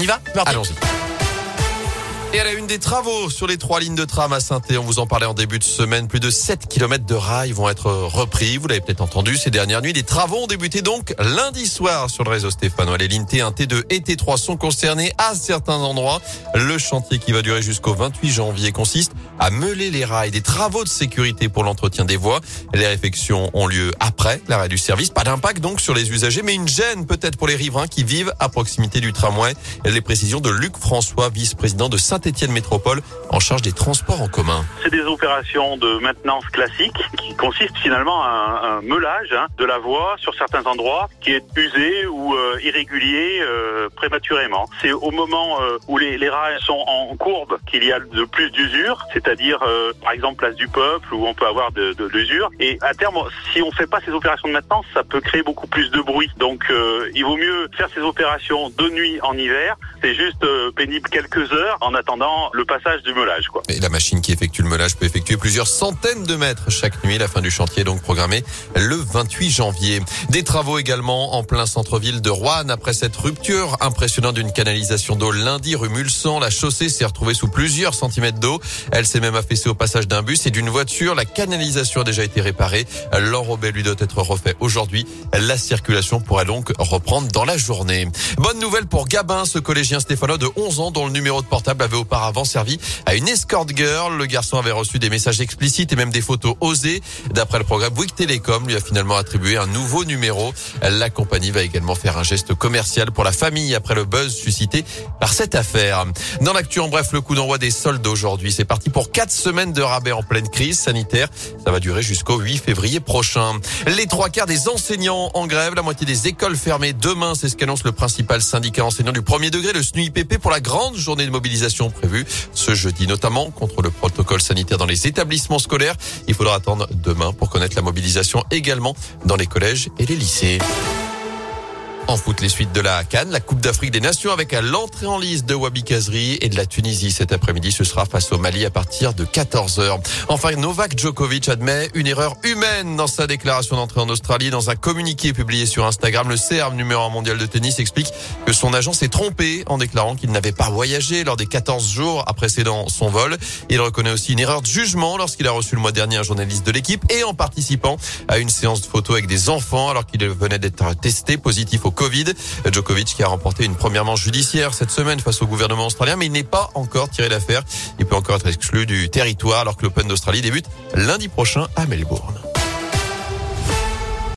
On y va? Allons-y. Et à la une des travaux sur les trois lignes de tram à saint on vous en parlait en début de semaine, plus de 7 km de rails vont être repris. Vous l'avez peut-être entendu ces dernières nuits. Les travaux ont débuté donc lundi soir sur le réseau stéphanois. Les lignes T1, T2 et T3 sont concernées à certains endroits. Le chantier qui va durer jusqu'au 28 janvier consiste à meuler les rails, des travaux de sécurité pour l'entretien des voies. Les réfections ont lieu après l'arrêt du service. Pas d'impact donc sur les usagers, mais une gêne peut-être pour les riverains qui vivent à proximité du tramway. Les précisions de Luc François, vice-président de saint Saint-Étienne Métropole en charge des transports en commun. C'est des opérations de maintenance classique qui consistent finalement à un, meulage hein, de la voie sur certains endroits qui est usé ou euh, irrégulier euh, prématurément. C'est au moment euh, où les, rails sont en courbe qu'il y a de plus d'usure, c'est-à-dire par exemple place du peuple où on peut avoir de, de l'usure. Et à terme, si on fait pas ces opérations de maintenance, ça peut créer beaucoup plus de bruit. Donc il vaut mieux faire ces opérations de nuit en hiver. C'est juste pénible quelques heures en attendant attendant le passage du meulage. Quoi. Et la machine qui effectue le meulage peut effectuer plusieurs centaines de mètres chaque nuit. La fin du chantier est donc programmée le 28 janvier. Des travaux également en plein centre-ville de Rouen. Après cette rupture impressionnante d'une canalisation d'eau lundi rue Mulsan, la chaussée s'est retrouvée sous plusieurs centimètres d'eau. Elle s'est même affaissée au passage d'un bus et d'une voiture. La canalisation a déjà été réparée. L'enrobé lui doit être refait aujourd'hui. La circulation pourrait donc reprendre dans la journée. Bonne nouvelle pour Gabin, ce collégien stéphanois de 11 ans dont le numéro de portable avait auparavant servi à une escort girl. Le garçon avait reçu des messages explicites et même des photos osées. D'après le programme, Bouygues Télécom lui a finalement attribué un nouveau numéro. La compagnie va également faire un geste commercial pour la famille après le buzz suscité par cette affaire. Dans l'actu, en bref, le coup d'envoi des soldes aujourd'hui. C'est parti pour quatre semaines de rabais en pleine crise sanitaire. Ça va durer jusqu'au 8 février prochain. Les trois quarts des enseignants en grève, la moitié des écoles fermées demain. C'est ce qu'annonce le principal syndicat enseignant du premier degré, le SNUIPP, pour la grande journée de mobilisation prévu ce jeudi, notamment contre le protocole sanitaire dans les établissements scolaires. Il faudra attendre demain pour connaître la mobilisation également dans les collèges et les lycées. En foot, les suites de la Cannes, la Coupe d'Afrique des Nations avec l'entrée en liste de Wabi Kazri et de la Tunisie cet après-midi. Ce sera face au Mali à partir de 14h. Enfin, Novak Djokovic admet une erreur humaine dans sa déclaration d'entrée en Australie. Dans un communiqué publié sur Instagram, le CERM numéro 1 mondial de tennis explique que son agent s'est trompé en déclarant qu'il n'avait pas voyagé lors des 14 jours précédant son vol. Il reconnaît aussi une erreur de jugement lorsqu'il a reçu le mois dernier un journaliste de l'équipe et en participant à une séance de photos avec des enfants alors qu'il venait d'être testé positif au Covid. Djokovic qui a remporté une première manche judiciaire cette semaine face au gouvernement australien, mais il n'est pas encore tiré d'affaire. Il peut encore être exclu du territoire alors que l'Open d'Australie débute lundi prochain à Melbourne.